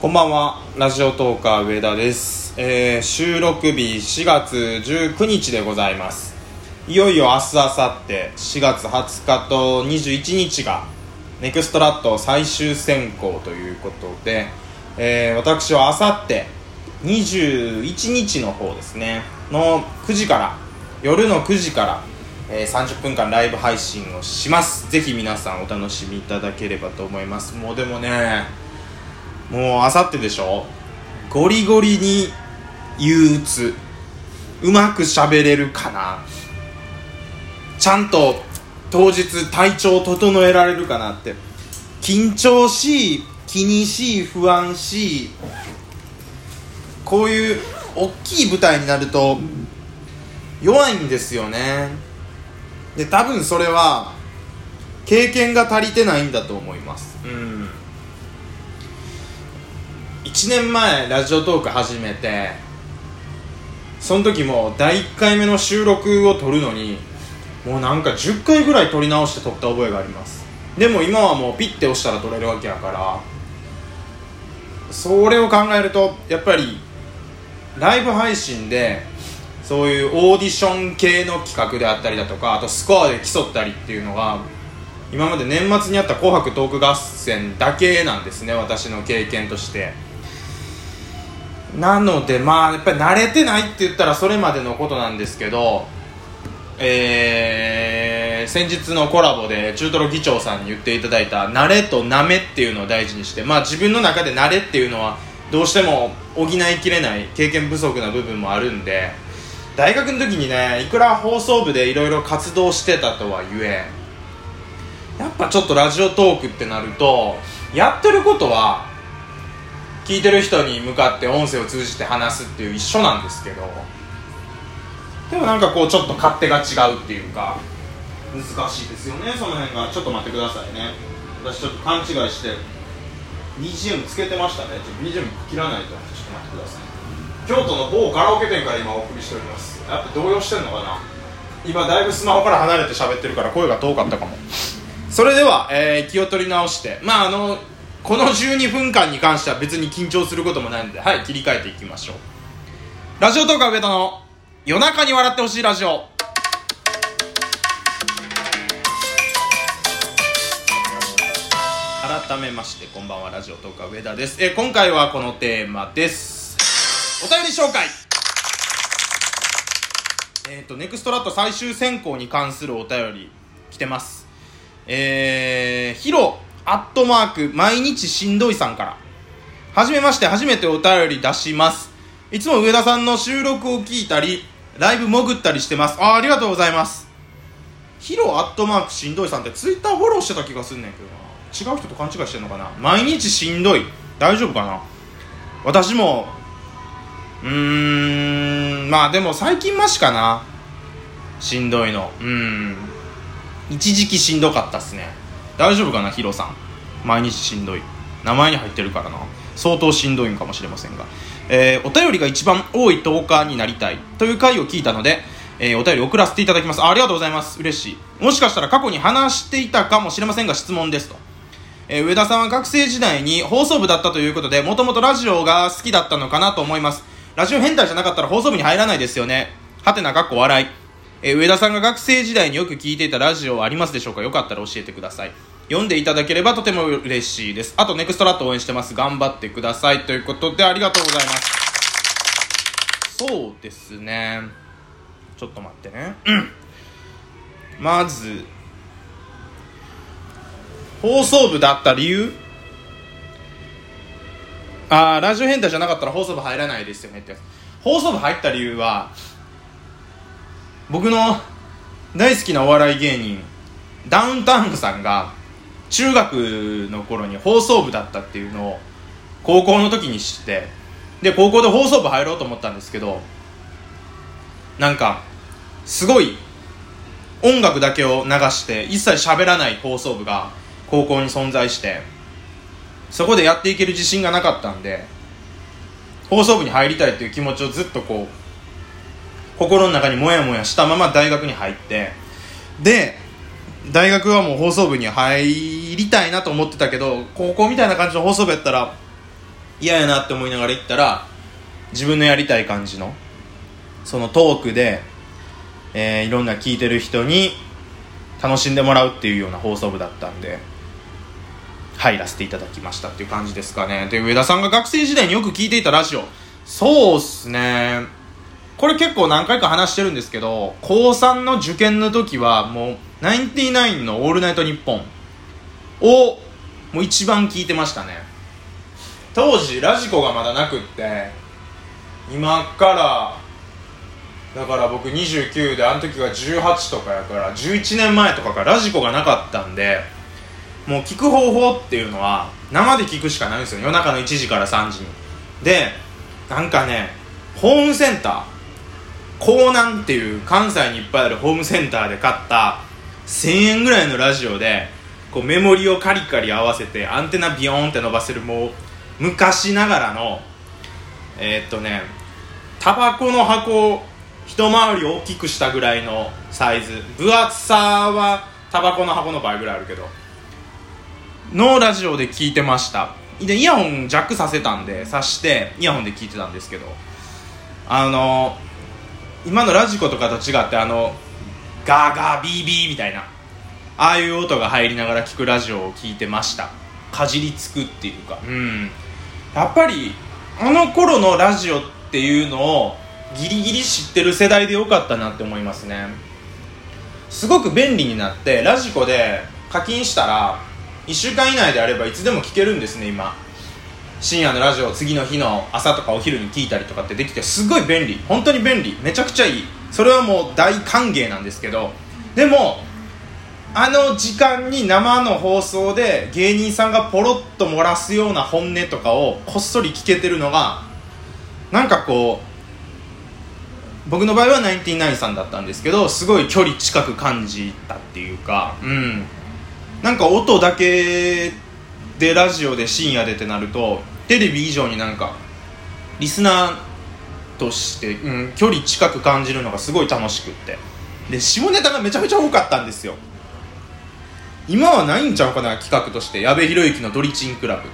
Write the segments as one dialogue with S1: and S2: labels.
S1: こんばんは。ラジオトーカー上田です、えー収録日4月19日でございます。いよいよ明日明後日4月20日と21日がネクストラット最終選考ということで、えー私は明後日21日の方ですね。の9時から夜の9時から、えー30分間ライブ配信をします。ぜひ皆さんお楽しみいただければと思います。もうでもねもうあさってでしょ？ゴリゴリに憂鬱。うまく喋れるかな？ちゃんと当日体調を整えられるかなって。緊張しい気にしい不安しい。こういう大きい舞台になると弱いんですよね。で多分それは経験が足りてないんだと思います。うん。1年前ラジオトーク始めてその時も第1回目の収録を撮るのにもうなんか10回ぐらい撮り直して撮った覚えがあります。でも今はもうピッて押したら撮れるわけやからそれを考えるとやっぱりライブ配信でそういうオーディション系の企画であったりだとかあとスコアで競ったりっていうのが今まで年末にあった「紅白トーク合戦」だけなんですね私の経験として。なのでまあやっぱり慣れてないって言ったらそれまでのことなんですけどえー、先日のコラボで中トロ議長さんに言っていただいた慣れとなめっていうのを大事にしてまあ自分の中で慣れっていうのはどうしても補いきれない経験不足な部分もあるんで大学の時にねいくら放送部でいろいろ活動してたとはゆえやっぱちょっとラジオトークってなるとやってることは聞いてる人に向かって音声を通じて話すっていう一緒なんですけどでもなんかこうちょっと勝手が違うっていうか難しいですよねその辺が。ちょっと待ってくださいね。私ちょっと勘違いして BGM つけてましたね。ちょっと BGM 切らないと。ちょっと待ってください。京都の某カラオケ店から今お送りしております。やっぱ動揺してんのかな。今だいぶスマホから離れて喋ってるから声が遠かったかも。それでは、えー気を取り直して。まああのこの12分間に関しては別に緊張することもないのではい切り替えていきましょう。ラジオトーク上田の夜中に笑ってほしいラジオ。改めましてこんばんはラジオトーク上田です、え今回はこのテーマです。お便り紹介。えっ、とネクストラット最終選考に関するお便り来てます。えー、ヒロアットマーク毎日しんどいさんから。はじめまして初めてお便り出します。いつも上田さんの収録を聞いたりライブ潜ったりしてます。あありがとうございます。ヒロアットマークしんどいさんってツイッターフォローしてた気がすんねんけどな。違う人と勘違いしてんのかな。毎日しんどい。大丈夫かな。私もうーんまあでも最近マシかな。しんどいの。うん。一時期しんどかったっすね。大丈夫かなヒロさん。毎日しんどい。名前に入ってるからな。相当しんどいんかもしれませんが、えーお便りが一番多い10日になりたいという回を聞いたので、えーお便り送らせていただきます。あありがとうございます。嬉しい。もしかしたら過去に話していたかもしれませんが質問ですと。えー上田さんは学生時代に放送部だったということでもともとラジオが好きだったのかなと思います。ラジオ変態じゃなかったら放送部に入らないですよね。はてなかっこ笑い、えー上田さんが学生時代によく聞いていたラジオはありますでしょうか？よかったら教えてください。読んでいただければとても嬉しいです。あとネクストラット応援してます。頑張ってください。ということでありがとうございます。そうですね。ちょっと待ってね。うん。まず放送部だった理由？ああラジオ変態じゃなかったら放送部入らないですよねって放送部入った理由は僕の大好きなお笑い芸人ダウンタウンさんが中学の頃に放送部だったっていうのを高校の時に知ってで高校で放送部入ろうと思ったんですけどなんかすごい音楽だけを流して一切喋らない放送部が高校に存在してそこでやっていける自信がなかったんで放送部に入りたいっていう気持ちをずっとこう心の中にモヤモヤしたまま大学に入ってで大学はもう放送部に入りたいなと思ってたけど高校みたいな感じの放送部やったら嫌やなって思いながら行ったら自分のやりたい感じのそのトークで、えー、いろんな聞いてる人に楽しんでもらうっていうような放送部だったんで入らせていただきましたっていう感じですかね。で上田さんが学生時代によく聞いていたラジオ。そうっすね。これ結構何回か話してるんですけど高3の受験の時はもうナインティナインの「オールナイトニッポン」をもう一番聞いてましたね。当時ラジコがまだなくって今からだから僕29であの時が18とかやから11年前とかからラジコがなかったんでもう聞く方法っていうのは生で聞くしかないんですよ。夜中の1時から3時に。でなんかねホームセンター江南っていう関西にいっぱいあるホームセンターで買った1000円ぐらいのラジオでこうメモリをカリカリ合わせてアンテナビヨーンって伸ばせるもう昔ながらのえー、っとねタバコの箱を一回り大きくしたぐらいのサイズ。分厚さはタバコの箱の倍ぐらいあるけど。のラジオで聞いてました。でイヤホンジャックさせたんでさしてイヤホンで聞いてたんですけど。あの今のラジコとかと違ってあのガーガービービーみたいなああいう音が入りながら聞くラジオを聞いてました。かじりつくっていうか。うん。やっぱりあの頃のラジオっていうのをギリギリ知ってる世代でよかったなって思いますね。すごく便利になってラジコで課金したら1週間以内であればいつでも聞けるんですね今深夜のラジオを次の日の朝とかお昼に聞いたりとかってできてすごい便利。本当に便利。めちゃくちゃいい。それはもう大歓迎なんですけど。でもあの時間に生の放送で芸人さんがポロッと漏らすような本音とかをこっそり聞けてるのがなんかこう僕の場合はナインティナインさんだったんですけどすごい距離近く感じたっていうかうん。なんか音だけでラジオで深夜でってなるとテレビ以上になんかリスナーとして、うん、距離近く感じるのがすごい楽しくって。で下ネタがめちゃめちゃ多かったんですよ。今はないんちゃうかな企画として。矢部浩之のドリチンクラブ。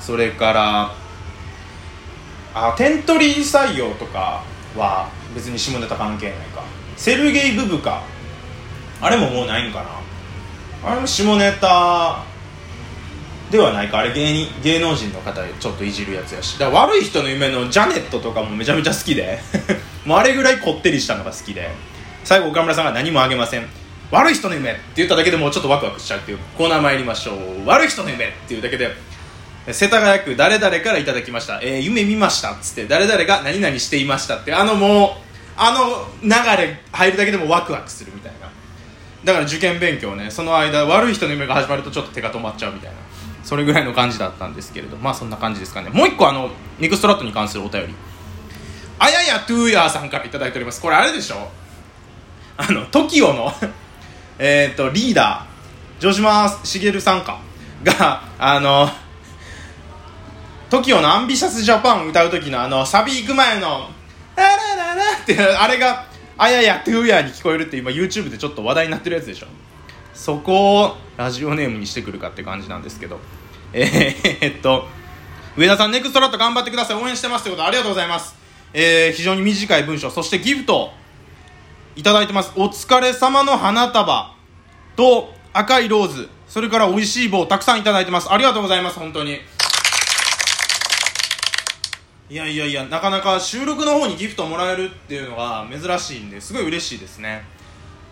S1: それからあテントリー採用とかは別に下ネタ関係ないか。セルゲイ・ブブカ。あれももうないんかな。あれも下ネタではないか。あれ芸人芸能人の方ちょっといじるやつやし。だ悪い人の夢のジャネットとかもめちゃめちゃ好きで。もうあれぐらいこってりしたのが好きで。最後岡村さんが何もあげません。悪い人の夢って言っただけでもうちょっとワクワクしちゃうっていう。コーナー参りましょう。悪い人の夢っていうだけで。世田谷区誰々からいただきました、えー、夢見ましたっつって。誰々が何々していましたって。あのもうあの流れ入るだけでもワクワクするみたいな。だから受験勉強ね。その間悪い人の夢が始まるとちょっと手が止まっちゃうみたいな。それぐらいの感じだったんですけれどまあそんな感じですかね。もう一個あのネクストラットに関するお便り。あややトゥーヤーさんから頂いております。これあれでしょ？あの TOKIO の えっとリーダー城島茂さんか？があの TOKIO の「アンビシャスジャパン」歌う時のあのサビ行く前の「あららら」ってあれがあややトゥーヤーに聞こえるって今 YouTube でちょっと話題になってるやつでしょ？そこをラジオネームにしてくるかって感じなんですけど。えー、っと上田さんネクストラット頑張ってください。応援してますってことありがとうございます。えー、非常に短い文章。そしてギフト。いただいてます。お疲れ様の花束。と赤いローズ。それから美味しい棒たくさんいただいてます。ありがとうございます。本当に。いやいやいやなかなか収録の方にギフトもらえるっていうのが珍しいんですごい嬉しいですね。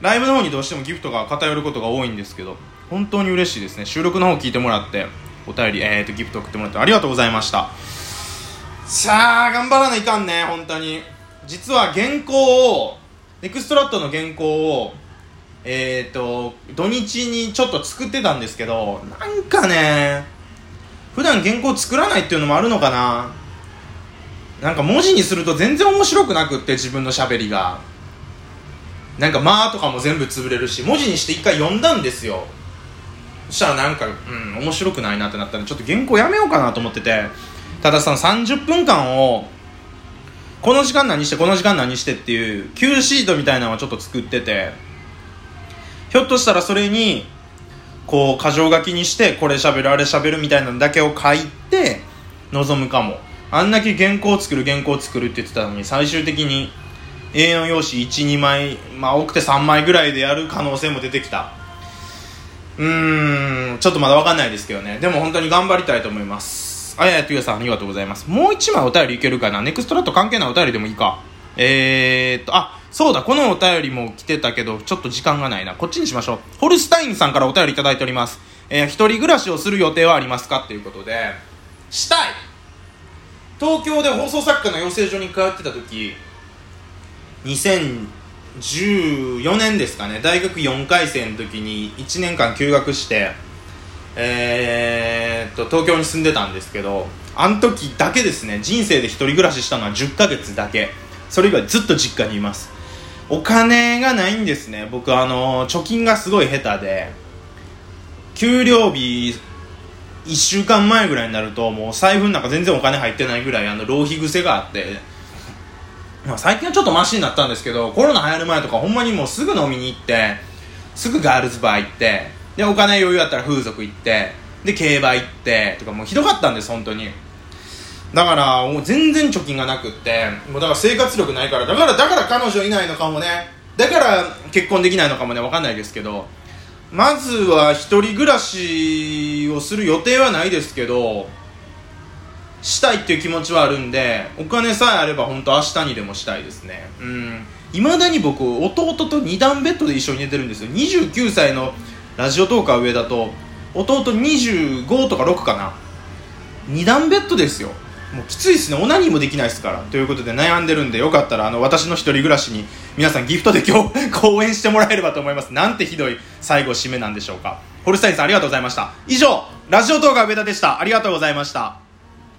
S1: ライブの方にどうしてもギフトが偏ることが多いんですけど本当に嬉しいですね。収録の方聞いてもらってお便り、えーと、ギフト送ってもらってありがとうございました。さあ頑張らないかんね本当に。実は原稿をネクストラットの原稿をえっ、ー、と土日にちょっと作ってたんですけどなんかね普段原稿作らないっていうのもあるのかな。なんか文字にすると全然面白くなくって自分のしゃべりが。なんか「まあ」とかも全部潰れるし文字にして一回読んだんですよ。そしたらなんかうん面白くないなってなったんでちょっと原稿やめようかなと思ってて。ただその30分間をこの時間何してこの時間何してっていう Q シートみたいなのはちょっと作ってて。ひょっとしたらそれにこう箇条書きにしてこれ喋るあれ喋るみたいなのだけを書いて望むかも。あんだけ原稿作る原稿作るって言ってたのに最終的に A4 用紙12枚まあ多くて3枚ぐらいでやる可能性も出てきた。うーんちょっとまだ分かんないですけどね。でも本当に頑張りたいと思います。あややとやさんありがとうございます。もう1枚お便りいけるかな？ネクストラット関係ないお便りでもいいか。えー、っとあそうだ。このお便りも来てたけどちょっと時間がないな。こっちにしましょう。ホルスタインさんからお便りいただいております。えー、一人暮らしをする予定はありますか？っていうことで。したい。東京で放送作家の養成所に通ってた時2014年ですかね。大学4回生の時に1年間休学してえー、っと東京に住んでたんですけどあの時だけですね人生で一人暮らししたのは10ヶ月だけ。それ以外ずっと実家にいます。お金がないんですね。僕あの貯金がすごい下手で給料日1週間前ぐらいになるともう財布の中全然お金入ってないぐらいあの浪費癖があって、まあ、最近はちょっとマシになったんですけどコロナ流行る前とかほんまにもうすぐ飲みに行ってすぐガールズバー行ってでお金余裕あったら風俗行ってで競馬行ってとかもうひどかったんです本当に。だからもう全然貯金がなくってもうだから生活力ないからだからだから彼女いないのかもね。だから結婚できないのかもね分かんないですけどまずは一人暮らしをする予定はないですけどしたいっていう気持ちはあるんでお金さえあれば本当明日にでもしたいですね。うん。いまだに僕弟と2段ベッドで一緒に寝てるんですよ。29歳のラジオトーカー上だと弟25とか6かな。2段ベッドですよ。もうきついですね。オナニーもできないですから。ということで悩んでるんでよかったらあの私の一人暮らしに皆さんギフトで今日 講演してもらえればと思います。なんてひどい最後締めなんでしょうか。ホルスタインさんありがとうございました。以上ラジオ動画上田でした。ありがとうございました。